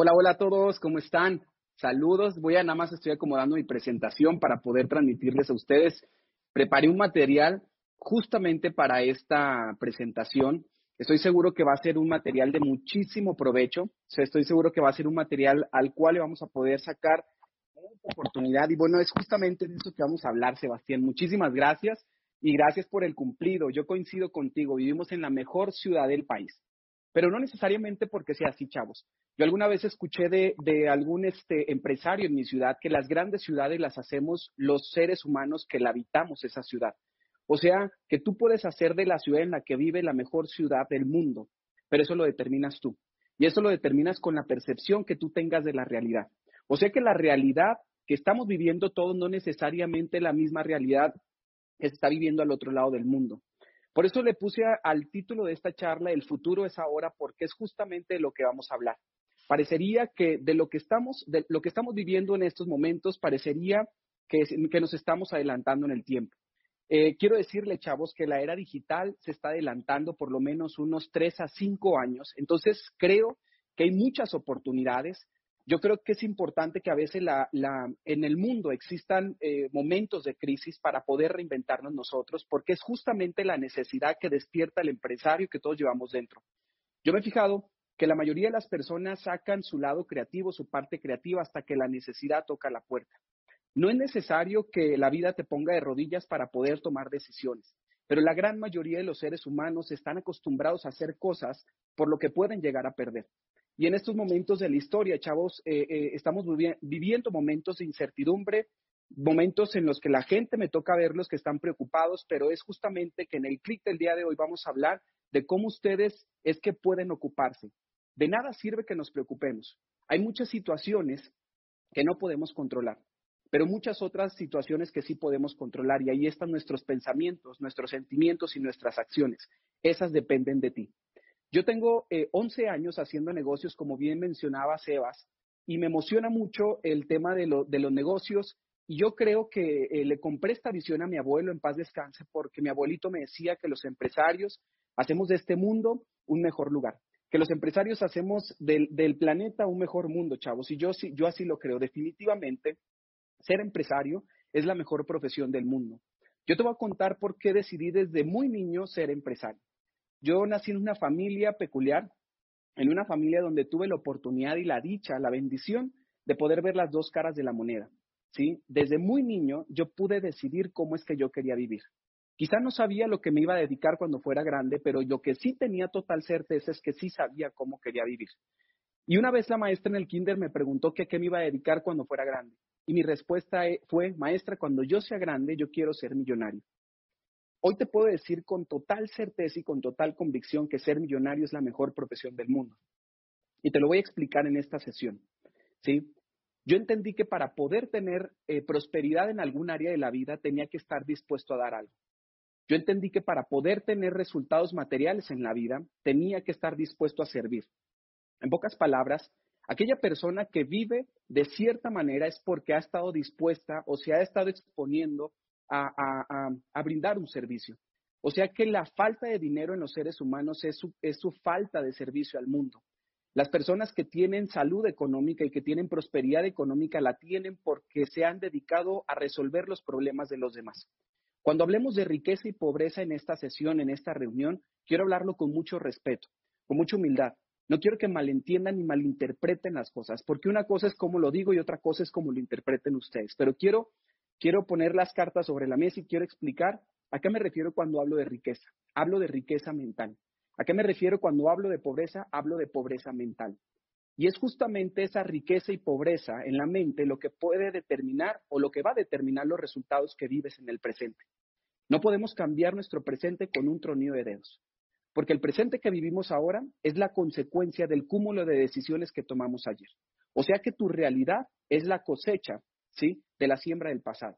Hola, hola a todos, ¿cómo están? Saludos, voy a nada más estoy acomodando mi presentación para poder transmitirles a ustedes. Preparé un material justamente para esta presentación. Estoy seguro que va a ser un material de muchísimo provecho. estoy seguro que va a ser un material al cual le vamos a poder sacar mucha oportunidad. Y bueno, es justamente de eso que vamos a hablar, Sebastián. Muchísimas gracias y gracias por el cumplido. Yo coincido contigo. Vivimos en la mejor ciudad del país pero no necesariamente porque sea así, chavos. Yo alguna vez escuché de, algún este, empresario en mi ciudad que las grandes ciudades las hacemos los seres humanos que la habitamos esa ciudad. O sea, que tú puedes hacer de la ciudad en la que vive la mejor ciudad del mundo, pero eso lo determinas tú. Y eso lo determinas con la percepción que tú tengas de la realidad. O sea que la realidad que estamos viviendo todos no necesariamente la misma realidad que se está viviendo al otro lado del mundo. Por eso le puse al título de esta charla, El futuro es ahora, porque es justamente de lo que vamos a hablar. Parecería que de lo que estamos, de lo que estamos viviendo en estos momentos, parecería que, que nos estamos adelantando en el tiempo. Eh, quiero decirle, chavos, que la era digital se está adelantando por lo menos unos tres a cinco años. Entonces, creo que hay muchas oportunidades. Yo creo que es importante que a veces en el mundo existan eh, momentos de crisis para poder reinventarnos nosotros, porque es justamente la necesidad que despierta el empresario que todos llevamos dentro. Yo me he fijado que la mayoría de las personas sacan su lado creativo, su parte creativa, hasta que la necesidad toca la puerta. No es necesario que la vida te ponga de rodillas para poder tomar decisiones, pero la gran mayoría de los seres humanos están acostumbrados a hacer cosas por lo que pueden llegar a perder. Y en estos momentos de la historia, chavos, eh, eh, estamos viviendo momentos de incertidumbre, momentos en los que la gente me toca verlos que están preocupados, pero es justamente que en el clic del día de hoy vamos a hablar de cómo ustedes es que pueden ocuparse. De nada sirve que nos preocupemos. Hay muchas situaciones que no podemos controlar, pero muchas otras situaciones que sí podemos controlar y ahí están nuestros pensamientos, nuestros sentimientos y nuestras acciones. Esas dependen de ti. Yo tengo 11 eh, años haciendo negocios, como bien mencionaba Sebas, y me emociona mucho el tema de, los negocios. Y yo creo que eh, le compré esta visión a mi abuelo en paz descanse, porque mi abuelito me decía que los empresarios hacemos de este mundo un mejor lugar, que los empresarios hacemos del, planeta un mejor mundo, chavos. Y yo, yo así lo creo. Definitivamente, ser empresario es la mejor profesión del mundo. Yo te voy a contar por qué decidí desde muy niño ser empresario. Yo nací en una familia peculiar, en una familia donde tuve la oportunidad y la dicha, la bendición de poder ver las dos caras de la moneda. ¿sí? Desde muy niño yo pude decidir cómo es que yo quería vivir. Quizá no sabía lo que me iba a dedicar cuando fuera grande, pero lo que sí tenía total certeza es que sí sabía cómo quería vivir. Y una vez la maestra en el kinder me preguntó que qué me iba a dedicar cuando fuera grande. Y mi respuesta e, fue, maestra, cuando yo sea grande, yo quiero ser millonario. Hoy te puedo decir con total certeza y con total convicción que ser millonario es la mejor profesión del mundo. Y te lo voy a explicar en esta sesión. ¿sí? Yo entendí que para poder tener eh, prosperidad en algún área de la vida tenía que estar dispuesto a dar algo. Yo entendí que para poder tener resultados materiales en la vida tenía que estar dispuesto a servir. En pocas palabras, aquella persona que vive de cierta manera es porque ha estado dispuesta o se ha estado exponiendo a, brindar un servicio. O sea que la falta de dinero en los seres humanos es su, falta de servicio al mundo. Las personas que tienen salud económica y que tienen prosperidad económica la tienen porque se han dedicado a resolver los problemas de los demás. Cuando hablemos de riqueza y pobreza en esta sesión, en esta reunión, quiero hablarlo con mucho respeto, con mucha humildad. No quiero que malentiendan ni malinterpreten las cosas, porque una cosa es como lo digo y otra cosa es como lo interpreten ustedes. Pero quiero quiero poner las cartas sobre la mesa y quiero explicar a qué me refiero cuando hablo de riqueza. Hablo de riqueza mental. ¿A qué me refiero cuando hablo de pobreza? Hablo de pobreza mental. Y es justamente esa riqueza y pobreza en la mente lo que puede determinar o lo que va a determinar los resultados que vives en el presente. No podemos cambiar nuestro presente con un tronido de dedos, porque el presente que vivimos ahora es la consecuencia del cúmulo de decisiones que tomamos ayer. O sea que tu realidad es la cosecha ¿sí? De la siembra del pasado.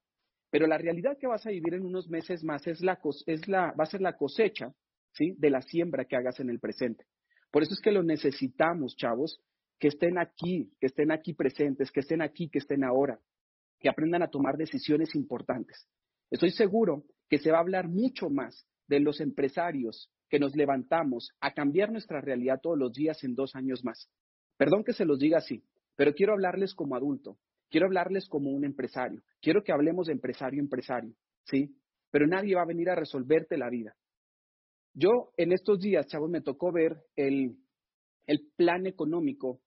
Pero la realidad que vas a vivir en unos meses más es la, es la, va a ser la cosecha, ¿sí? De la siembra que hagas en el presente. Por eso es que lo necesitamos, chavos, que estén aquí, que estén aquí presentes, que estén aquí, que estén ahora, que aprendan a tomar decisiones importantes. Estoy seguro que se va a hablar mucho más de los empresarios que nos levantamos a cambiar nuestra realidad todos los días en dos años más. Perdón que se los diga así, pero quiero hablarles como adulto, quiero hablarles como un empresario, quiero que hablemos de empresario empresario, ¿sí? Pero nadie va a venir a resolverte la vida. Yo en estos días, chavos, me tocó ver el, el plan económico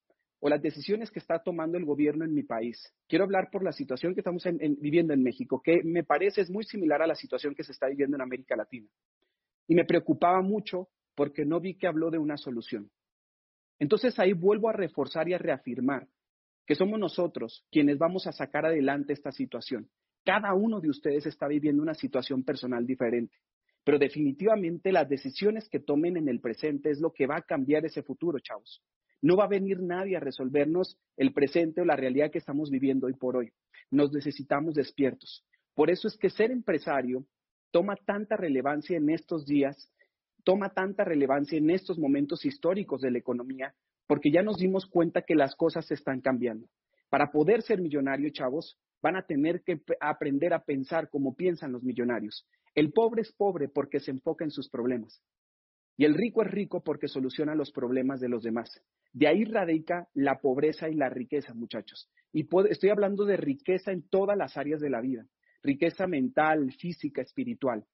o las decisiones que está tomando el gobierno en mi país. Quiero hablar por la situación que estamos viviendo en México, que me parece es muy similar a la situación que se está viviendo en América Latina. Y me preocupaba mucho porque no vi que habló de una solución. Entonces ahí vuelvo a reforzar y a reafirmar que somos nosotros quienes vamos a sacar adelante esta situación. Cada uno de ustedes está viviendo una situación personal diferente, pero definitivamente las decisiones que tomen en el presente es lo que va a cambiar ese futuro, chavos. No va a venir nadie a resolvernos el presente o la realidad que estamos viviendo hoy por hoy. Nos necesitamos despiertos. Por eso es que ser empresario toma tanta relevancia en estos días, toma tanta relevancia en estos momentos históricos de la economía, porque ya nos dimos cuenta que las cosas se están cambiando. Para poder ser millonario, chavos, van a tener que aprender a pensar como piensan los millonarios. El pobre es pobre porque se enfoca en sus problemas. Y el rico es rico porque soluciona los problemas de los demás. De ahí radica la pobreza y la riqueza, muchachos. Y estoy hablando de riqueza en todas las áreas de la vida. Riqueza mental, física, espiritual.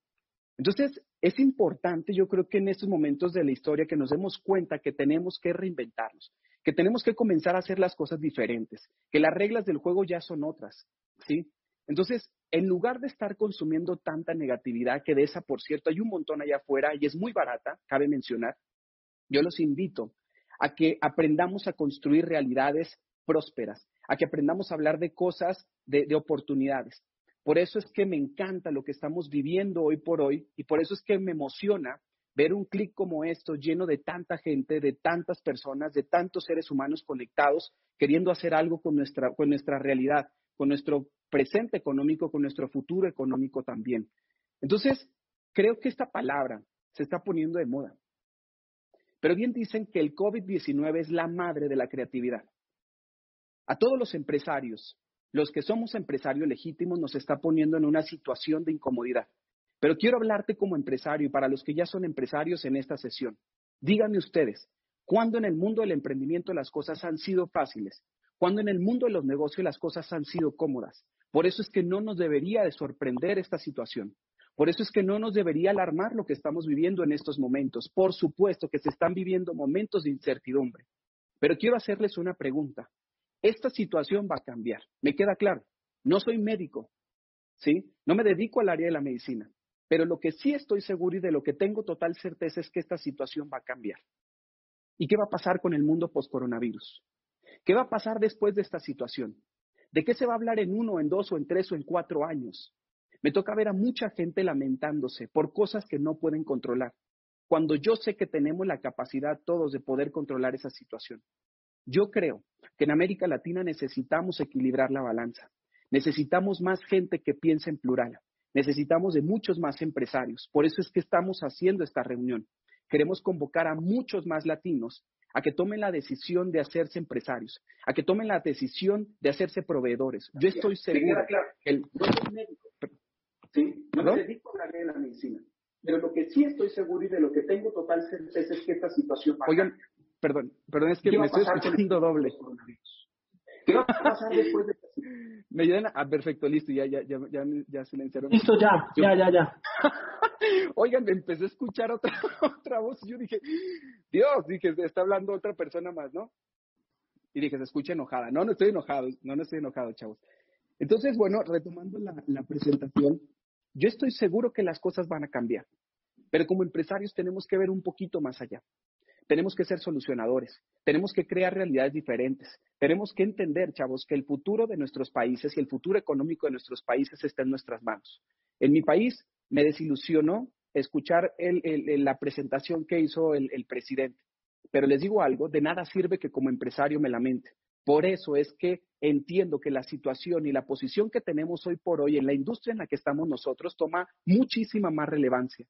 Entonces, es importante, yo creo que en estos momentos de la historia, que nos demos cuenta que tenemos que reinventarnos, que tenemos que comenzar a hacer las cosas diferentes, que las reglas del juego ya son otras, ¿sí? Entonces, en lugar de estar consumiendo tanta negatividad, que de esa, por cierto, hay un montón allá afuera y es muy barata, cabe mencionar, yo los invito a que aprendamos a construir realidades prósperas, a que aprendamos a hablar de cosas, de, de oportunidades. Por eso es que me encanta lo que estamos viviendo hoy por hoy y por eso es que me emociona ver un clic como esto lleno de tanta gente, de tantas personas, de tantos seres humanos conectados, queriendo hacer algo con nuestra, con nuestra realidad, con nuestro presente económico, con nuestro futuro económico también. Entonces, creo que esta palabra se está poniendo de moda. Pero bien dicen que el COVID-19 es la madre de la creatividad. A todos los empresarios, los que somos empresarios legítimos nos está poniendo en una situación de incomodidad. Pero quiero hablarte como empresario y para los que ya son empresarios en esta sesión. Díganme ustedes, ¿cuándo en el mundo del emprendimiento las cosas han sido fáciles? ¿Cuándo en el mundo de los negocios las cosas han sido cómodas? Por eso es que no nos debería de sorprender esta situación. Por eso es que no nos debería alarmar lo que estamos viviendo en estos momentos. Por supuesto que se están viviendo momentos de incertidumbre. Pero quiero hacerles una pregunta. Esta situación va a cambiar, me queda claro. No soy médico, ¿sí? No me dedico al área de la medicina, pero lo que sí estoy seguro y de lo que tengo total certeza es que esta situación va a cambiar. ¿Y qué va a pasar con el mundo post-coronavirus? ¿Qué va a pasar después de esta situación? ¿De qué se va a hablar en uno, en dos o en tres o en cuatro años? Me toca ver a mucha gente lamentándose por cosas que no pueden controlar, cuando yo sé que tenemos la capacidad todos de poder controlar esa situación. Yo creo que en América Latina necesitamos equilibrar la balanza. Necesitamos más gente que piense en plural. Necesitamos de muchos más empresarios. Por eso es que estamos haciendo esta reunión. Queremos convocar a muchos más latinos a que tomen la decisión de hacerse empresarios, a que tomen la decisión de hacerse proveedores. Yo estoy seguro que el... No soy médico, ¿sí? No me dedico a la medicina. Pero lo que sí estoy seguro y de lo que tengo total certeza es que esta situación va Oigan, Perdón, perdón, es que me estoy escuchando doble. ¿Qué va a pasar después de Me ayudan a... Ah, perfecto, listo, ya, ya, ya, ya, ya silenciaron. Listo, ya, ya, ya, ya. Oigan, me empecé a escuchar otra, otra voz y yo dije, Dios, dije, está hablando otra persona más, ¿no? Y dije, se escucha enojada. No, no estoy enojado, no, no estoy enojado, chavos. Entonces, bueno, retomando la, la presentación, yo estoy seguro que las cosas van a cambiar, pero como empresarios tenemos que ver un poquito más allá. Tenemos que ser solucionadores, tenemos que crear realidades diferentes, tenemos que entender, chavos, que el futuro de nuestros países y el futuro económico de nuestros países está en nuestras manos. En mi país me desilusionó escuchar la presentación que hizo el, el presidente, pero les digo algo, de nada sirve que como empresario me lamente. Por eso es que entiendo que la situación y la posición que tenemos hoy por hoy en la industria en la que estamos nosotros toma muchísima más relevancia.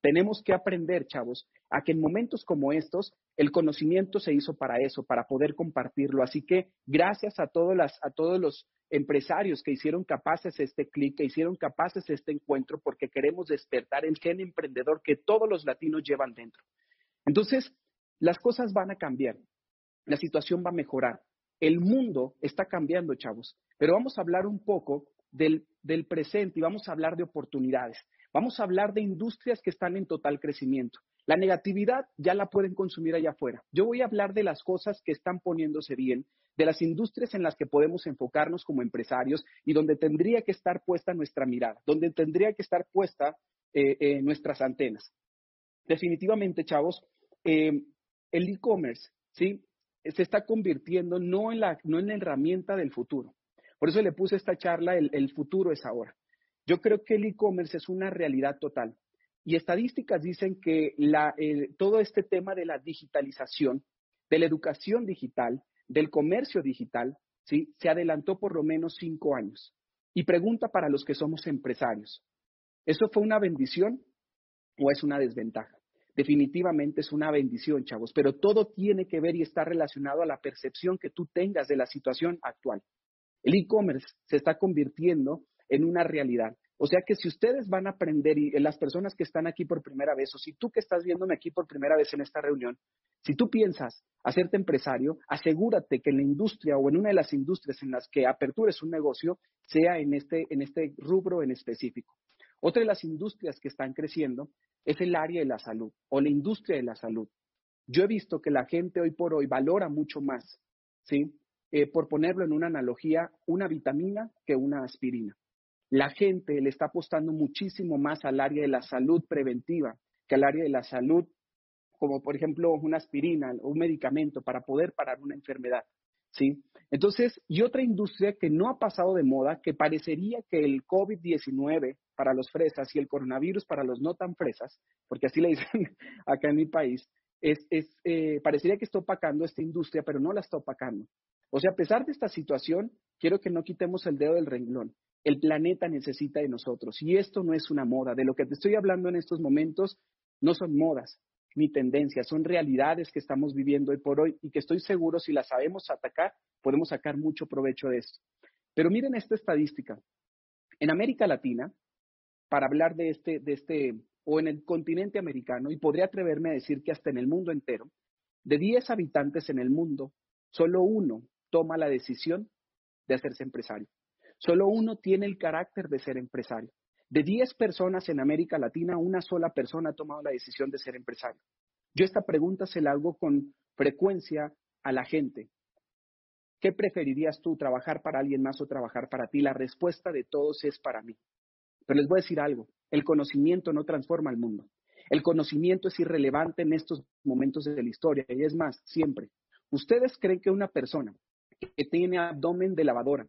Tenemos que aprender, chavos, a que en momentos como estos el conocimiento se hizo para eso, para poder compartirlo. Así que gracias a, todos las, a todos los empresarios que hicieron capaces este clic, que hicieron capaces este encuentro, porque queremos despertar el gen emprendedor que todos los latinos llevan dentro. Entonces, las cosas van a cambiar. la situación va a mejorar. El mundo está cambiando, chavos, pero vamos a hablar un poco del, del presente y vamos a hablar de oportunidades. Vamos a hablar de industrias que están en total crecimiento. La negatividad ya la pueden consumir allá afuera. Yo voy a hablar de las cosas que están poniéndose bien, de las industrias en las que podemos enfocarnos como empresarios y donde tendría que estar puesta nuestra mirada, donde tendría que estar puesta eh, eh, nuestras antenas. Definitivamente, chavos, eh, el e-commerce, ¿sí? Se está convirtiendo no en, la, no en la herramienta del futuro. Por eso le puse esta charla, el, el futuro es ahora. Yo creo que el e-commerce es una realidad total. Y estadísticas dicen que la, todo este tema de la digitalización, de la educación digital, del comercio digital, ¿sí? se adelantó por lo menos cinco años. Y pregunta para los que somos empresarios, ¿eso fue una bendición o es una desventaja? Definitivamente es una bendición, chavos, pero todo tiene que ver y está relacionado a la percepción que tú tengas de la situación actual. El e-commerce se está convirtiendo en una realidad. O sea que si ustedes van a aprender y las personas que están aquí por primera vez, o si tú que estás viéndome aquí por primera vez en esta reunión, si tú piensas hacerte empresario, asegúrate que en la industria o en una de las industrias en las que apertures un negocio sea en este, en este rubro en específico. Otra de las industrias que están creciendo es el área de la salud o la industria de la salud. Yo he visto que la gente hoy por hoy valora mucho más, ¿sí? Eh, por ponerlo en una analogía, una vitamina que una aspirina. La gente le está apostando muchísimo más al área de la salud preventiva que al área de la salud, como por ejemplo una aspirina o un medicamento para poder parar una enfermedad. ¿sí? Entonces, y otra industria que no ha pasado de moda, que parecería que el COVID-19 para los fresas y el coronavirus para los no tan fresas, porque así le dicen acá en mi país, es, eh, parecería que está opacando esta industria, pero no la está opacando. O sea, a pesar de esta situación, quiero que no quitemos el dedo del renglón el planeta necesita de nosotros. Y esto no es una moda. De lo que te estoy hablando en estos momentos no son modas ni tendencias, son realidades que estamos viviendo hoy por hoy y que estoy seguro si las sabemos atacar, podemos sacar mucho provecho de esto. Pero miren esta estadística. En América Latina, para hablar de este, de este, o en el continente americano, y podría atreverme a decir que hasta en el mundo entero, de 10 habitantes en el mundo, solo uno toma la decisión de hacerse empresario. Solo uno tiene el carácter de ser empresario. De 10 personas en América Latina, una sola persona ha tomado la decisión de ser empresario. Yo esta pregunta se la hago con frecuencia a la gente. ¿Qué preferirías tú, trabajar para alguien más o trabajar para ti? La respuesta de todos es para mí. Pero les voy a decir algo, el conocimiento no transforma el mundo. El conocimiento es irrelevante en estos momentos de la historia y es más, siempre. ¿Ustedes creen que una persona que tiene abdomen de lavadora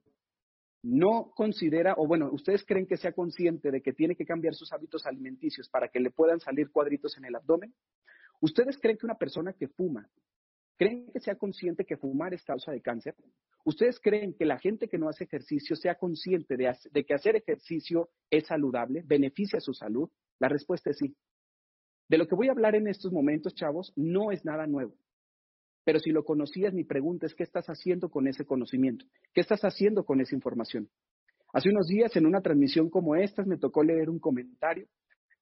no considera, o bueno, ustedes creen que sea consciente de que tiene que cambiar sus hábitos alimenticios para que le puedan salir cuadritos en el abdomen? ¿Ustedes creen que una persona que fuma, creen que sea consciente que fumar es causa de cáncer? ¿Ustedes creen que la gente que no hace ejercicio sea consciente de, de que hacer ejercicio es saludable, beneficia su salud? La respuesta es sí. De lo que voy a hablar en estos momentos, chavos, no es nada nuevo. Pero si lo conocías, mi pregunta es, ¿qué estás haciendo con ese conocimiento? ¿Qué estás haciendo con esa información? Hace unos días, en una transmisión como esta, me tocó leer un comentario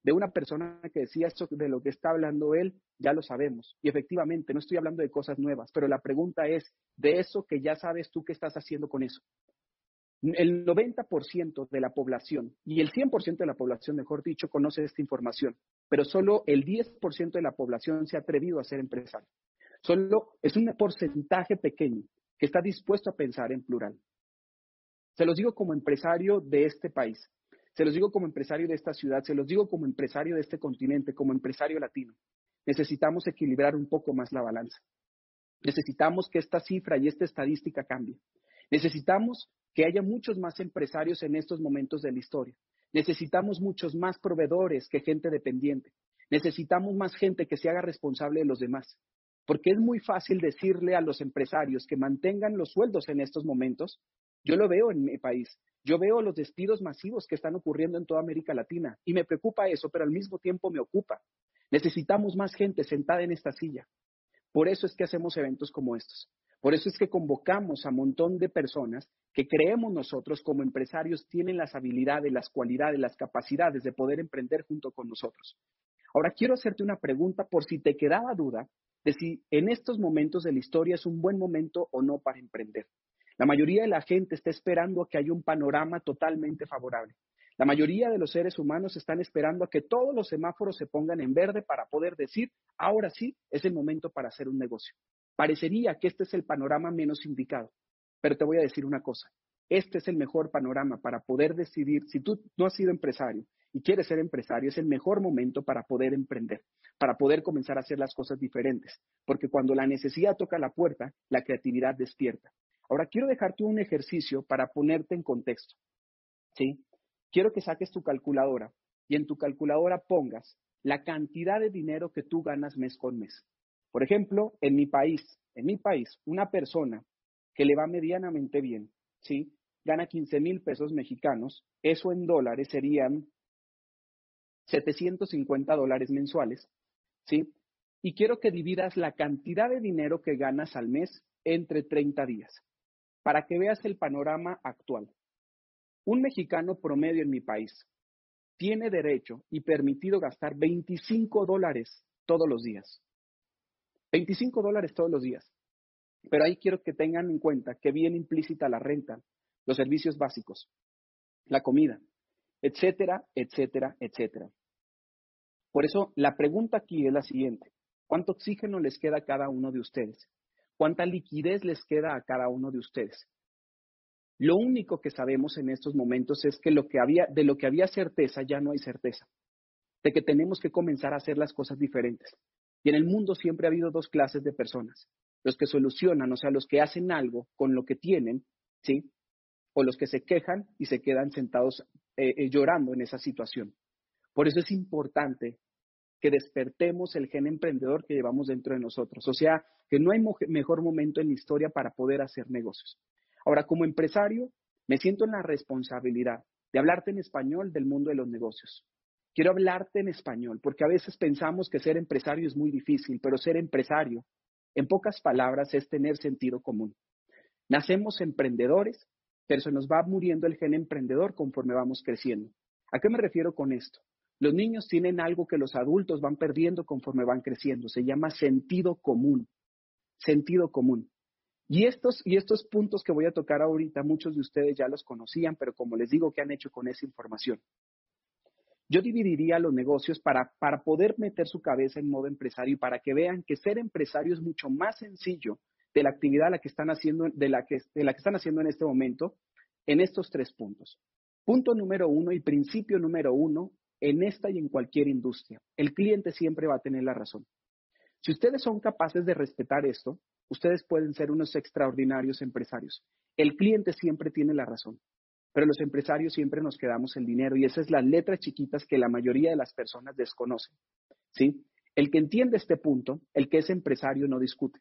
de una persona que decía esto de lo que está hablando él, ya lo sabemos. Y efectivamente, no estoy hablando de cosas nuevas, pero la pregunta es, de eso que ya sabes tú, ¿qué estás haciendo con eso? El 90% de la población y el 100% de la población, mejor dicho, conoce esta información, pero solo el 10% de la población se ha atrevido a ser empresario. Solo es un porcentaje pequeño que está dispuesto a pensar en plural. Se los digo como empresario de este país, se los digo como empresario de esta ciudad, se los digo como empresario de este continente, como empresario latino. Necesitamos equilibrar un poco más la balanza. Necesitamos que esta cifra y esta estadística cambie. Necesitamos que haya muchos más empresarios en estos momentos de la historia. Necesitamos muchos más proveedores que gente dependiente. Necesitamos más gente que se haga responsable de los demás. Porque es muy fácil decirle a los empresarios que mantengan los sueldos en estos momentos. Yo lo veo en mi país. Yo veo los despidos masivos que están ocurriendo en toda América Latina y me preocupa eso, pero al mismo tiempo me ocupa. Necesitamos más gente sentada en esta silla. Por eso es que hacemos eventos como estos. Por eso es que convocamos a un montón de personas que creemos nosotros como empresarios tienen las habilidades, las cualidades, las capacidades de poder emprender junto con nosotros. Ahora quiero hacerte una pregunta por si te quedaba duda de si en estos momentos de la historia es un buen momento o no para emprender. La mayoría de la gente está esperando a que haya un panorama totalmente favorable. La mayoría de los seres humanos están esperando a que todos los semáforos se pongan en verde para poder decir, ahora sí, es el momento para hacer un negocio. Parecería que este es el panorama menos indicado, pero te voy a decir una cosa, este es el mejor panorama para poder decidir, si tú no has sido empresario y quieres ser empresario, es el mejor momento para poder emprender, para poder comenzar a hacer las cosas diferentes, porque cuando la necesidad toca la puerta, la creatividad despierta. Ahora quiero dejarte un ejercicio para ponerte en contexto. ¿sí? Quiero que saques tu calculadora y en tu calculadora pongas la cantidad de dinero que tú ganas mes con mes. Por ejemplo, en mi país, en mi país, una persona que le va medianamente bien, ¿sí? Gana 15 mil pesos mexicanos, eso en dólares serían 750 dólares mensuales, ¿sí? Y quiero que dividas la cantidad de dinero que ganas al mes entre 30 días, para que veas el panorama actual. Un mexicano promedio en mi país tiene derecho y permitido gastar 25 dólares todos los días. 25 dólares todos los días. Pero ahí quiero que tengan en cuenta que viene implícita la renta, los servicios básicos, la comida, etcétera, etcétera, etcétera. Por eso la pregunta aquí es la siguiente. ¿Cuánto oxígeno les queda a cada uno de ustedes? ¿Cuánta liquidez les queda a cada uno de ustedes? Lo único que sabemos en estos momentos es que, lo que había, de lo que había certeza ya no hay certeza, de que tenemos que comenzar a hacer las cosas diferentes. Y en el mundo siempre ha habido dos clases de personas, los que solucionan, o sea, los que hacen algo con lo que tienen, ¿sí? O los que se quejan y se quedan sentados eh, eh, llorando en esa situación. Por eso es importante que despertemos el gen emprendedor que llevamos dentro de nosotros. O sea, que no hay mejor momento en la historia para poder hacer negocios. Ahora, como empresario, me siento en la responsabilidad de hablarte en español del mundo de los negocios. Quiero hablarte en español, porque a veces pensamos que ser empresario es muy difícil, pero ser empresario en pocas palabras, es tener sentido común. Nacemos emprendedores, pero se nos va muriendo el gen emprendedor conforme vamos creciendo. ¿A qué me refiero con esto? Los niños tienen algo que los adultos van perdiendo conforme van creciendo. Se llama sentido común. Sentido común. Y estos, y estos puntos que voy a tocar ahorita, muchos de ustedes ya los conocían, pero como les digo, ¿qué han hecho con esa información? Yo dividiría los negocios para, para poder meter su cabeza en modo empresario y para que vean que ser empresario es mucho más sencillo de la actividad la que están haciendo, de la que, de la que están haciendo en este momento en estos tres puntos. Punto número uno y principio número uno en esta y en cualquier industria. El cliente siempre va a tener la razón. Si ustedes son capaces de respetar esto, ustedes pueden ser unos extraordinarios empresarios. El cliente siempre tiene la razón pero los empresarios siempre nos quedamos el dinero y esas es las letras chiquitas que la mayoría de las personas desconocen. ¿sí? El que entiende este punto, el que es empresario no discute.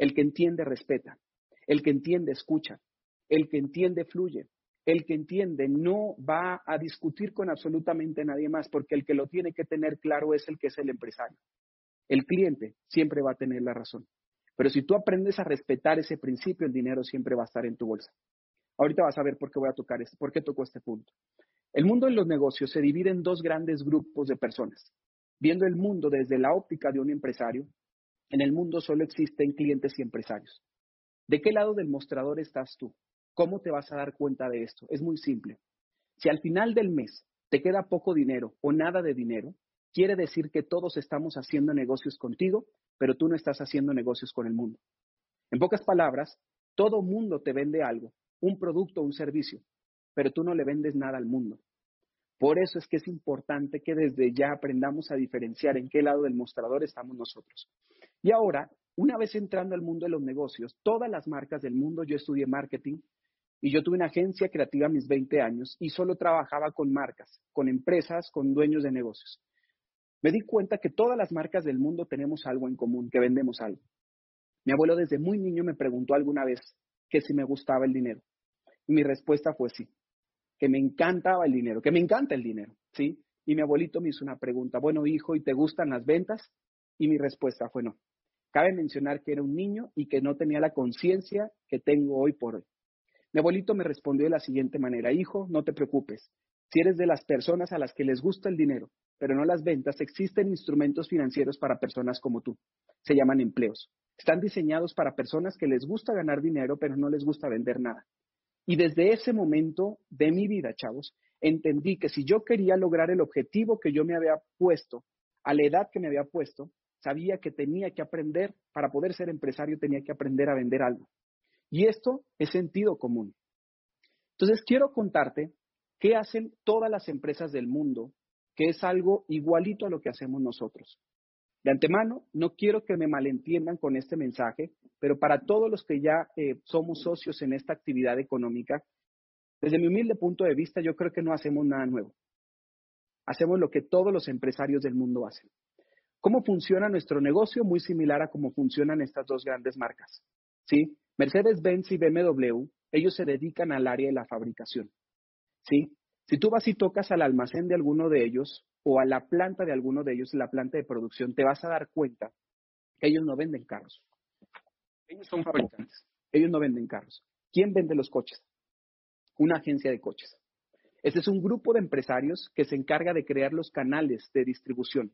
El que entiende respeta. El que entiende escucha. El que entiende fluye. El que entiende no va a discutir con absolutamente nadie más porque el que lo tiene que tener claro es el que es el empresario. El cliente siempre va a tener la razón. Pero si tú aprendes a respetar ese principio, el dinero siempre va a estar en tu bolsa. Ahorita vas a ver por qué voy a tocar esto, por qué tocó este punto. El mundo de los negocios se divide en dos grandes grupos de personas. Viendo el mundo desde la óptica de un empresario, en el mundo solo existen clientes y empresarios. ¿De qué lado del mostrador estás tú? ¿Cómo te vas a dar cuenta de esto? Es muy simple. Si al final del mes te queda poco dinero o nada de dinero, quiere decir que todos estamos haciendo negocios contigo, pero tú no estás haciendo negocios con el mundo. En pocas palabras, todo mundo te vende algo, un producto un servicio, pero tú no le vendes nada al mundo. Por eso es que es importante que desde ya aprendamos a diferenciar en qué lado del mostrador estamos nosotros. Y ahora, una vez entrando al mundo de los negocios, todas las marcas del mundo, yo estudié marketing y yo tuve una agencia creativa a mis 20 años y solo trabajaba con marcas, con empresas, con dueños de negocios. Me di cuenta que todas las marcas del mundo tenemos algo en común, que vendemos algo. Mi abuelo desde muy niño me preguntó alguna vez que si me gustaba el dinero mi respuesta fue sí, que me encantaba el dinero, que me encanta el dinero, ¿sí? Y mi abuelito me hizo una pregunta, bueno, hijo, ¿y te gustan las ventas? Y mi respuesta fue no. Cabe mencionar que era un niño y que no tenía la conciencia que tengo hoy por hoy. Mi abuelito me respondió de la siguiente manera, hijo, no te preocupes. Si eres de las personas a las que les gusta el dinero, pero no las ventas, existen instrumentos financieros para personas como tú. Se llaman empleos. Están diseñados para personas que les gusta ganar dinero, pero no les gusta vender nada. Y desde ese momento de mi vida, chavos, entendí que si yo quería lograr el objetivo que yo me había puesto, a la edad que me había puesto, sabía que tenía que aprender, para poder ser empresario tenía que aprender a vender algo. Y esto es sentido común. Entonces, quiero contarte qué hacen todas las empresas del mundo, que es algo igualito a lo que hacemos nosotros. De antemano, no quiero que me malentiendan con este mensaje, pero para todos los que ya eh, somos socios en esta actividad económica, desde mi humilde punto de vista, yo creo que no hacemos nada nuevo. Hacemos lo que todos los empresarios del mundo hacen. ¿Cómo funciona nuestro negocio? Muy similar a cómo funcionan estas dos grandes marcas. ¿Sí? Mercedes-Benz y BMW, ellos se dedican al área de la fabricación. ¿Sí? Si tú vas y tocas al almacén de alguno de ellos o a la planta de alguno de ellos, la planta de producción, te vas a dar cuenta que ellos no venden carros. Ellos son fabricantes. Ellos no venden carros. ¿Quién vende los coches? Una agencia de coches. Este es un grupo de empresarios que se encarga de crear los canales de distribución,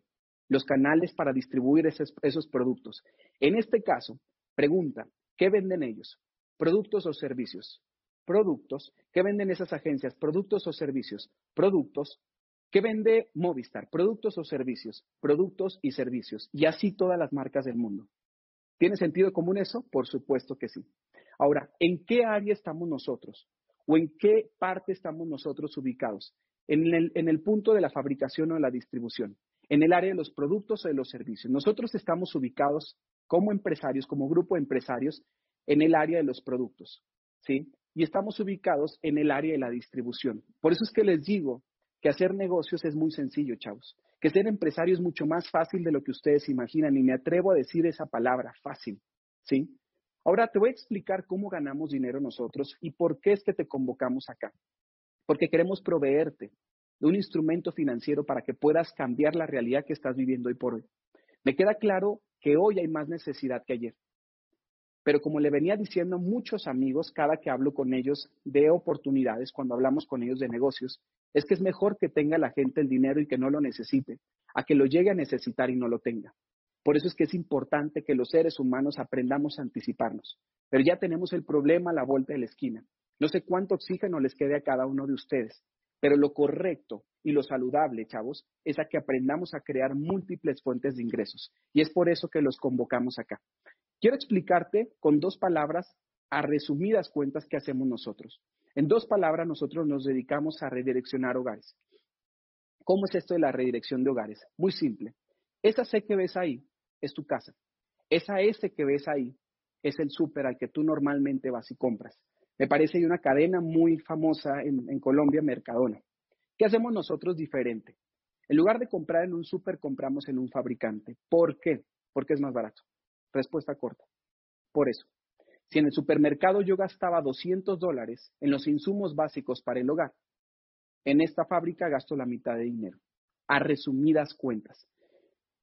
los canales para distribuir esos, productos. En este caso, pregunta, ¿qué venden ellos? ¿Productos o servicios? Productos. ¿Qué venden esas agencias? ¿Productos o servicios? Productos. ¿Qué vende Movistar? Productos o servicios, productos y servicios. Y así todas las marcas del mundo. ¿Tiene sentido común eso? Por supuesto que sí. Ahora, ¿en qué área estamos nosotros? ¿O en qué parte estamos nosotros ubicados? En el, en el punto de la fabricación o de la distribución, en el área de los productos o de los servicios. Nosotros estamos ubicados como empresarios, como grupo de empresarios, en el área de los productos, ¿sí? Y estamos ubicados en el área de la distribución. Por eso es que les digo que hacer negocios es muy sencillo, chavos. Que ser empresario es mucho más fácil de lo que ustedes imaginan y me atrevo a decir esa palabra, fácil, ¿sí? Ahora te voy a explicar cómo ganamos dinero nosotros y por qué es que te convocamos acá. Porque queremos proveerte de un instrumento financiero para que puedas cambiar la realidad que estás viviendo hoy por hoy. Me queda claro que hoy hay más necesidad que ayer. Pero como le venía diciendo muchos amigos, cada que hablo con ellos de oportunidades, cuando hablamos con ellos de negocios, es que es mejor que tenga la gente el dinero y que no lo necesite, a que lo llegue a necesitar y no lo tenga. Por eso es que es importante que los seres humanos aprendamos a anticiparnos. Pero ya tenemos el problema a la vuelta de la esquina. No sé cuánto oxígeno les quede a cada uno de ustedes, pero lo correcto y lo saludable, chavos, es a que aprendamos a crear múltiples fuentes de ingresos. Y es por eso que los convocamos acá. Quiero explicarte con dos palabras a resumidas cuentas qué hacemos nosotros. En dos palabras, nosotros nos dedicamos a redireccionar hogares. ¿Cómo es esto de la redirección de hogares? Muy simple. Esa C que ves ahí es tu casa. Esa S que ves ahí es el súper al que tú normalmente vas y compras. Me parece hay una cadena muy famosa en, Colombia, Mercadona. ¿Qué hacemos nosotros diferente? En lugar de comprar en un súper, compramos en un fabricante. ¿Por qué? Porque es más barato. Respuesta corta. Por eso, si en el supermercado yo gastaba 200 dólares en los insumos básicos para el hogar, en esta fábrica gasto la mitad de dinero, a resumidas cuentas.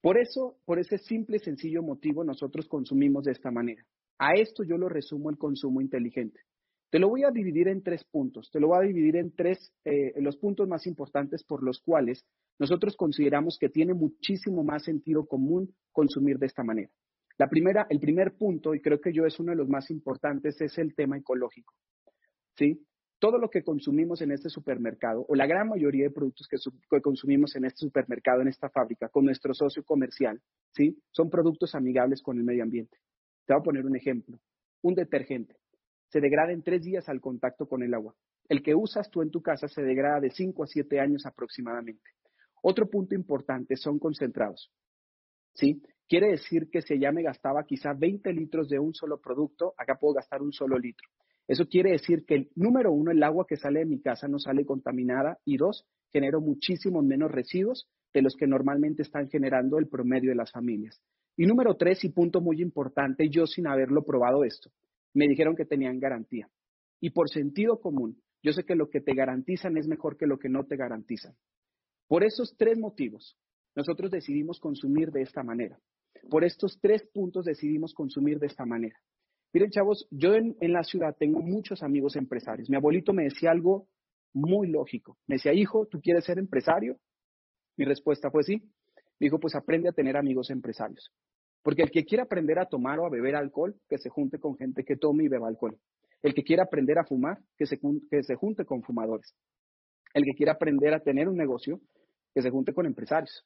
Por eso, por ese simple y sencillo motivo, nosotros consumimos de esta manera. A esto yo lo resumo el consumo inteligente. Te lo voy a dividir en tres puntos. Te lo voy a dividir en tres, eh, los puntos más importantes por los cuales nosotros consideramos que tiene muchísimo más sentido común consumir de esta manera. La primera, el primer punto, y creo que yo es uno de los más importantes, es el tema ecológico. ¿Sí? Todo lo que consumimos en este supermercado, o la gran mayoría de productos que, que, consumimos en este supermercado, en esta fábrica, con nuestro socio comercial, ¿sí? Son productos amigables con el medio ambiente. Te voy a poner un ejemplo. Un detergente. Se degrada en tres días al contacto con el agua. El que usas tú en tu casa se degrada de cinco a siete años aproximadamente. Otro punto importante son concentrados. ¿Sí? Quiere decir que si ya me gastaba quizá 20 litros de un solo producto, acá puedo gastar un solo litro. Eso quiere decir que, número uno, el agua que sale de mi casa no sale contaminada y dos, genero muchísimos menos residuos de los que normalmente están generando el promedio de las familias. Y número tres, y punto muy importante, yo sin haberlo probado esto, me dijeron que tenían garantía. Y por sentido común, yo sé que lo que te garantizan es mejor que lo que no te garantizan. Por esos tres motivos, nosotros decidimos consumir de esta manera. Por estos tres puntos decidimos consumir de esta manera. Miren, chavos, yo en, la ciudad tengo muchos amigos empresarios. Mi abuelito me decía algo muy lógico. Me decía, hijo, ¿tú quieres ser empresario? Mi respuesta fue sí. Me dijo, pues aprende a tener amigos empresarios. Porque el que quiera aprender a tomar o a beber alcohol, que se junte con gente que tome y beba alcohol. El que quiera aprender a fumar, que se, que se junte con fumadores. El que quiera aprender a tener un negocio, que se junte con empresarios.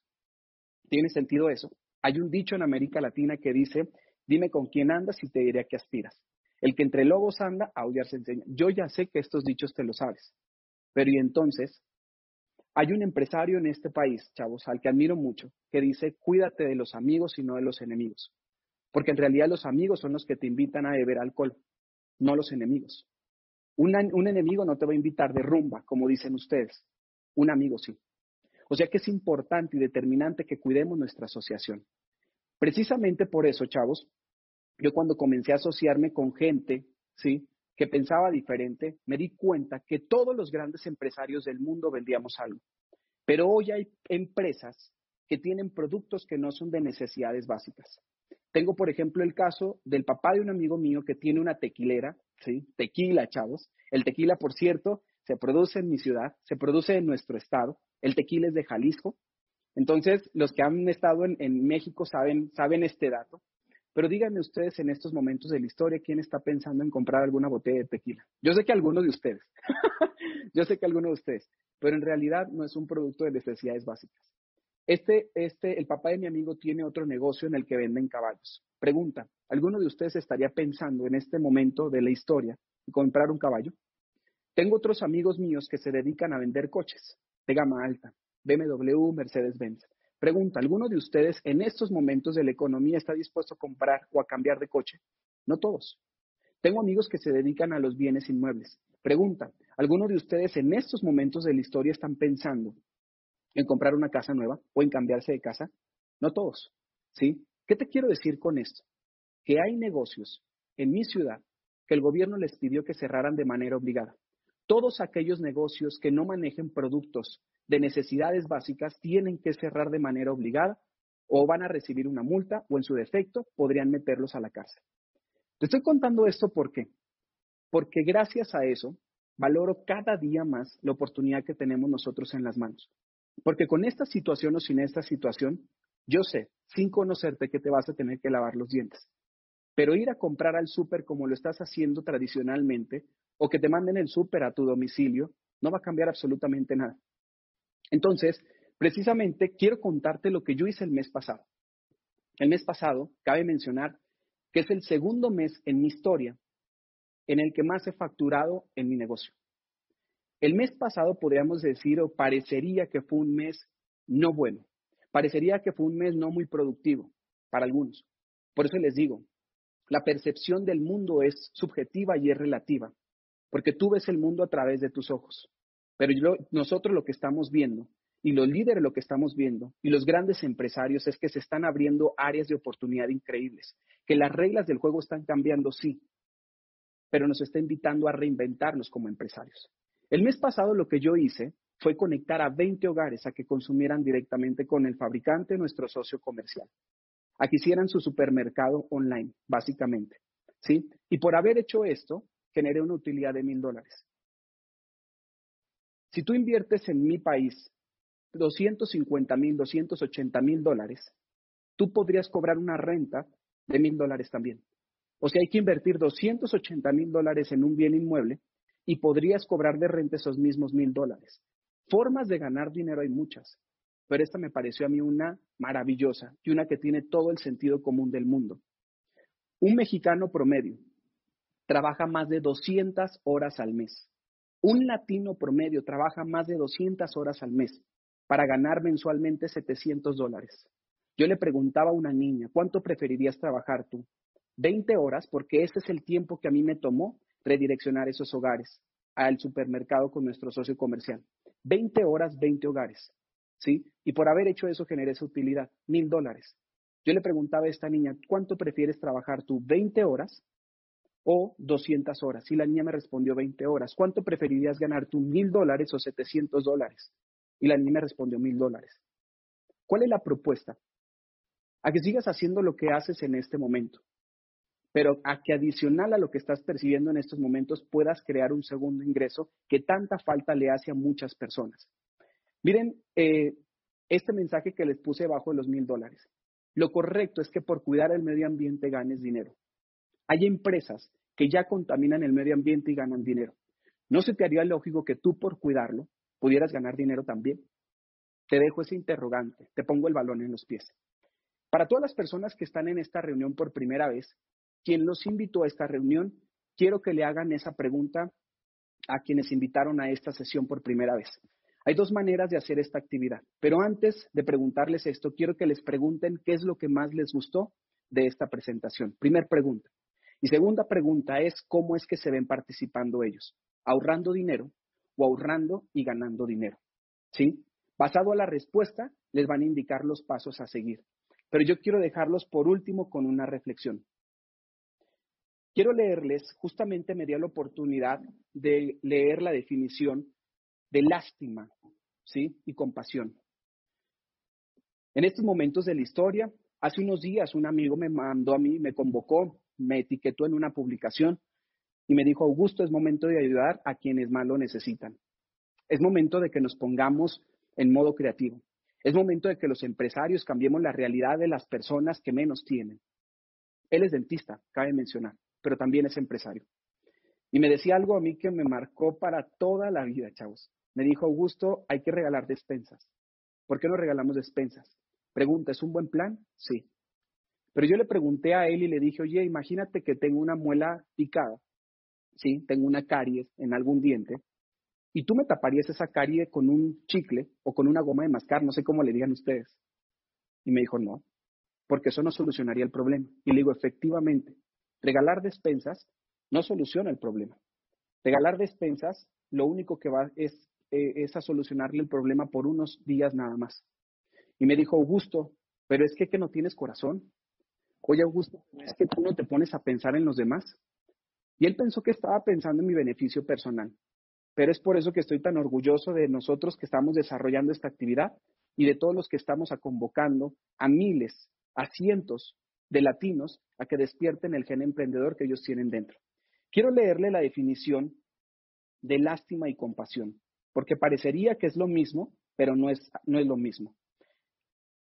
¿Tiene sentido eso? Hay un dicho en América Latina que dice, dime con quién andas y te diré a qué aspiras. El que entre lobos anda, aullar se enseña. Yo ya sé que estos dichos te lo sabes. Pero y entonces, hay un empresario en este país, chavos, al que admiro mucho, que dice, cuídate de los amigos y no de los enemigos. Porque en realidad los amigos son los que te invitan a beber alcohol, no los enemigos. Un, un enemigo no te va a invitar de rumba, como dicen ustedes. Un amigo sí. O sea que es importante y determinante que cuidemos nuestra asociación. Precisamente por eso, chavos, yo cuando comencé a asociarme con gente, ¿sí? Que pensaba diferente, me di cuenta que todos los grandes empresarios del mundo vendíamos algo. Pero hoy hay empresas que tienen productos que no son de necesidades básicas. Tengo, por ejemplo, el caso del papá de un amigo mío que tiene una tequilera, ¿sí? Tequila, chavos. El tequila, por cierto, se produce en mi ciudad, se produce en nuestro estado. El tequila es de Jalisco. Entonces, los que han estado en, México saben, saben este dato. Pero díganme ustedes en estos momentos de la historia quién está pensando en comprar alguna botella de tequila. Yo sé que algunos de ustedes, yo sé que algunos de ustedes, pero en realidad no es un producto de necesidades básicas. Este, este, el papá de mi amigo tiene otro negocio en el que venden caballos. Pregunta, ¿alguno de ustedes estaría pensando en este momento de la historia en comprar un caballo? Tengo otros amigos míos que se dedican a vender coches de gama alta, BMW, Mercedes-Benz. Pregunta, ¿alguno de ustedes en estos momentos de la economía está dispuesto a comprar o a cambiar de coche? No todos. Tengo amigos que se dedican a los bienes inmuebles. Pregunta, ¿alguno de ustedes en estos momentos de la historia están pensando en comprar una casa nueva o en cambiarse de casa? No todos. ¿Sí? ¿Qué te quiero decir con esto? Que hay negocios en mi ciudad que el gobierno les pidió que cerraran de manera obligada todos aquellos negocios que no manejen productos de necesidades básicas tienen que cerrar de manera obligada o van a recibir una multa o en su defecto podrían meterlos a la cárcel. Te estoy contando esto porque porque gracias a eso valoro cada día más la oportunidad que tenemos nosotros en las manos. Porque con esta situación o sin esta situación, yo sé, sin conocerte, que te vas a tener que lavar los dientes. Pero ir a comprar al súper como lo estás haciendo tradicionalmente o que te manden el súper a tu domicilio, no va a cambiar absolutamente nada. Entonces, precisamente quiero contarte lo que yo hice el mes pasado. El mes pasado, cabe mencionar que es el segundo mes en mi historia en el que más he facturado en mi negocio. El mes pasado podríamos decir o parecería que fue un mes no bueno. Parecería que fue un mes no muy productivo para algunos. Por eso les digo, la percepción del mundo es subjetiva y es relativa, porque tú ves el mundo a través de tus ojos. Pero nosotros lo que estamos viendo, y los líderes lo que estamos viendo, y los grandes empresarios, es que se están abriendo áreas de oportunidad increíbles, que las reglas del juego están cambiando, sí, pero nos está invitando a reinventarnos como empresarios. El mes pasado lo que yo hice fue conectar a 20 hogares a que consumieran directamente con el fabricante, nuestro socio comercial a que hicieran su supermercado online, básicamente. ¿sí? Y por haber hecho esto, generé una utilidad de mil dólares. Si tú inviertes en mi país 250 mil, 280 mil dólares, tú podrías cobrar una renta de mil dólares también. O sea, hay que invertir 280 mil dólares en un bien inmueble y podrías cobrar de renta esos mismos mil dólares. Formas de ganar dinero hay muchas pero esta me pareció a mí una maravillosa y una que tiene todo el sentido común del mundo. Un mexicano promedio trabaja más de 200 horas al mes. Un latino promedio trabaja más de 200 horas al mes para ganar mensualmente 700 dólares. Yo le preguntaba a una niña, ¿cuánto preferirías trabajar tú? 20 horas, porque ese es el tiempo que a mí me tomó redireccionar esos hogares al supermercado con nuestro socio comercial. 20 horas, 20 hogares. ¿sí? Y por haber hecho eso generé esa utilidad, mil dólares. Yo le preguntaba a esta niña, ¿cuánto prefieres trabajar tú, 20 horas o 200 horas? Y la niña me respondió 20 horas. ¿Cuánto preferirías ganar tú, mil dólares o 700 dólares? Y la niña me respondió mil dólares. ¿Cuál es la propuesta? A que sigas haciendo lo que haces en este momento, pero a que adicional a lo que estás percibiendo en estos momentos puedas crear un segundo ingreso que tanta falta le hace a muchas personas. Miren, eh, este mensaje que les puse bajo de los mil dólares. Lo correcto es que por cuidar el medio ambiente ganes dinero. Hay empresas que ya contaminan el medio ambiente y ganan dinero. ¿No se te haría lógico que tú por cuidarlo pudieras ganar dinero también? Te dejo ese interrogante, te pongo el balón en los pies. Para todas las personas que están en esta reunión por primera vez, quien los invitó a esta reunión, quiero que le hagan esa pregunta a quienes invitaron a esta sesión por primera vez. Hay dos maneras de hacer esta actividad, pero antes de preguntarles esto, quiero que les pregunten qué es lo que más les gustó de esta presentación. Primer pregunta. Y segunda pregunta es cómo es que se ven participando ellos, ahorrando dinero o ahorrando y ganando dinero. ¿Sí? Basado a la respuesta, les van a indicar los pasos a seguir. Pero yo quiero dejarlos por último con una reflexión. Quiero leerles, justamente me dio la oportunidad de leer la definición de lástima, ¿sí? Y compasión. En estos momentos de la historia, hace unos días un amigo me mandó a mí, me convocó, me etiquetó en una publicación y me dijo, Augusto, es momento de ayudar a quienes más lo necesitan. Es momento de que nos pongamos en modo creativo. Es momento de que los empresarios cambiemos la realidad de las personas que menos tienen. Él es dentista, cabe mencionar, pero también es empresario. Y me decía algo a mí que me marcó para toda la vida, chavos. Me dijo, Augusto, hay que regalar despensas. ¿Por qué no regalamos despensas? Pregunta, ¿es un buen plan? Sí. Pero yo le pregunté a él y le dije, oye, imagínate que tengo una muela picada, ¿sí? Tengo una caries en algún diente y tú me taparías esa carie con un chicle o con una goma de mascar, no sé cómo le digan ustedes. Y me dijo, no, porque eso no solucionaría el problema. Y le digo, efectivamente, regalar despensas no soluciona el problema. Regalar despensas lo único que va es, eh, es a solucionarle el problema por unos días nada más. Y me dijo, Augusto, pero es que, que no tienes corazón. Oye, Augusto, es que tú no te pones a pensar en los demás. Y él pensó que estaba pensando en mi beneficio personal. Pero es por eso que estoy tan orgulloso de nosotros que estamos desarrollando esta actividad y de todos los que estamos a convocando a miles, a cientos de latinos a que despierten el gen emprendedor que ellos tienen dentro. Quiero leerle la definición de lástima y compasión, porque parecería que es lo mismo, pero no es, no es lo mismo.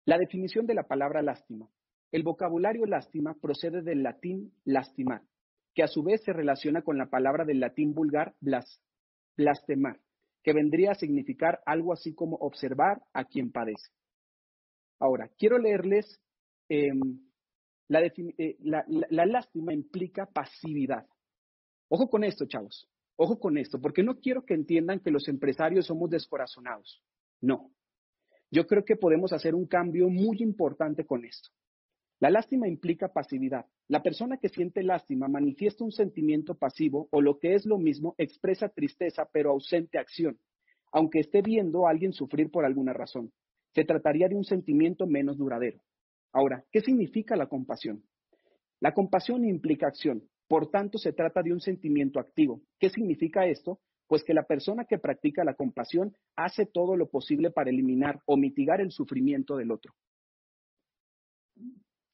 La definición de la palabra lástima. El vocabulario lástima procede del latín lastimar, que a su vez se relaciona con la palabra del latín vulgar blas, blastemar, que vendría a significar algo así como observar a quien padece. Ahora, quiero leerles, em, eh, la, la lástima implica pasividad. Ojo con esto, chavos, ojo con esto, porque no quiero que entiendan que los empresarios somos descorazonados. No, yo creo que podemos hacer un cambio muy importante con esto. La lástima implica pasividad. La persona que siente lástima manifiesta un sentimiento pasivo o lo que es lo mismo, expresa tristeza pero ausente acción, aunque esté viendo a alguien sufrir por alguna razón. Se trataría de un sentimiento menos duradero. Ahora, ¿qué significa la compasión? La compasión implica acción, por tanto se trata de un sentimiento activo. ¿Qué significa esto? Pues que la persona que practica la compasión hace todo lo posible para eliminar o mitigar el sufrimiento del otro.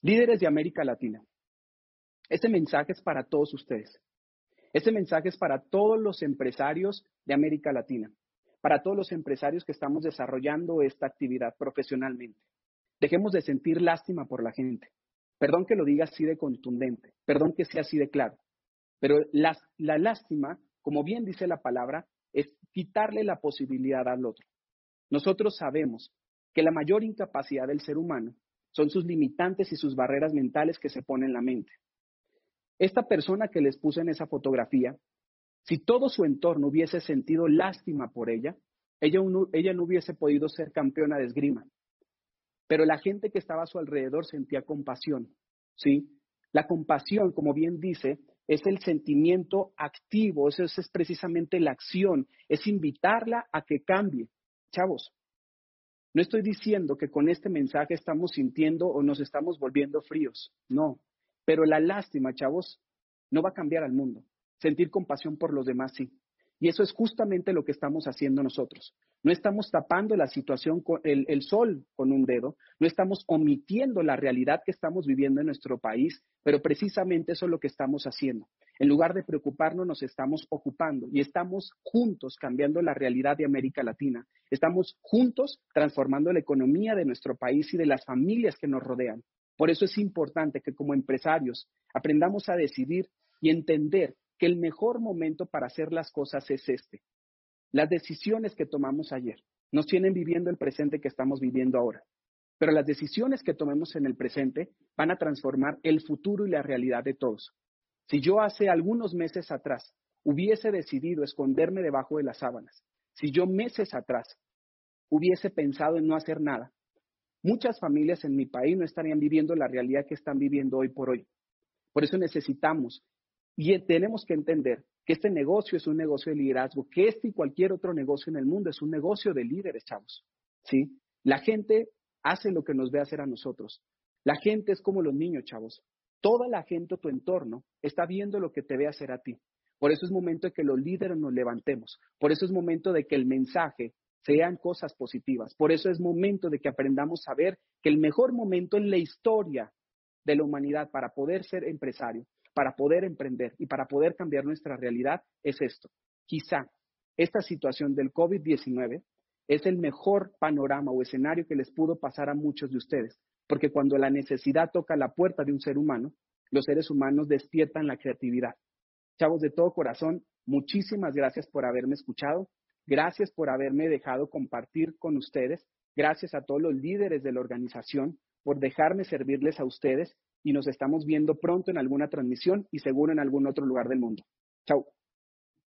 Líderes de América Latina, este mensaje es para todos ustedes. Este mensaje es para todos los empresarios de América Latina, para todos los empresarios que estamos desarrollando esta actividad profesionalmente. Dejemos de sentir lástima por la gente. Perdón que lo diga así de contundente, perdón que sea así de claro, pero la, la lástima, como bien dice la palabra, es quitarle la posibilidad al otro. Nosotros sabemos que la mayor incapacidad del ser humano son sus limitantes y sus barreras mentales que se ponen en la mente. Esta persona que les puse en esa fotografía, si todo su entorno hubiese sentido lástima por ella, ella no, ella no hubiese podido ser campeona de esgrima. Pero la gente que estaba a su alrededor sentía compasión, ¿sí? La compasión, como bien dice, es el sentimiento activo, eso es precisamente la acción, es invitarla a que cambie. Chavos, no estoy diciendo que con este mensaje estamos sintiendo o nos estamos volviendo fríos, no. Pero la lástima, chavos, no va a cambiar al mundo. Sentir compasión por los demás, sí. Y eso es justamente lo que estamos haciendo nosotros. No estamos tapando la situación, con el, sol con un dedo, no estamos omitiendo la realidad que estamos viviendo en nuestro país, pero precisamente eso es lo que estamos haciendo. En lugar de preocuparnos, nos estamos ocupando y estamos juntos cambiando la realidad de América Latina. Estamos juntos transformando la economía de nuestro país y de las familias que nos rodean. Por eso es importante que como empresarios aprendamos a decidir y entender que el mejor momento para hacer las cosas es este. Las decisiones que tomamos ayer nos tienen viviendo el presente que estamos viviendo ahora. Pero las decisiones que tomemos en el presente van a transformar el futuro y la realidad de todos. Si yo hace algunos meses atrás hubiese decidido esconderme debajo de las sábanas, si yo meses atrás hubiese pensado en no hacer nada, muchas familias en mi país no estarían viviendo la realidad que están viviendo hoy por hoy. Por eso necesitamos y tenemos que entender que este negocio es un negocio de liderazgo, que este y cualquier otro negocio en el mundo es un negocio de líderes, chavos. ¿Sí? La gente hace lo que nos ve hacer a nosotros. La gente es como los niños, chavos. Toda la gente, tu entorno, está viendo lo que te ve hacer a ti. Por eso es momento de que los líderes nos levantemos. Por eso es momento de que el mensaje sean cosas positivas. Por eso es momento de que aprendamos a ver que el mejor momento en la historia de la humanidad para poder ser empresario, para poder emprender y para poder cambiar nuestra realidad es esto. Quizá esta situación del COVID-19 es el mejor panorama o escenario que les pudo pasar a muchos de ustedes, porque cuando la necesidad toca la puerta de un ser humano, los seres humanos despiertan la creatividad. Chavos, de todo corazón, muchísimas gracias por haberme escuchado, gracias por haberme dejado compartir con ustedes, gracias a todos los líderes de la organización por dejarme servirles a ustedes y nos estamos viendo pronto en alguna transmisión y seguro en algún otro lugar del mundo. Chao.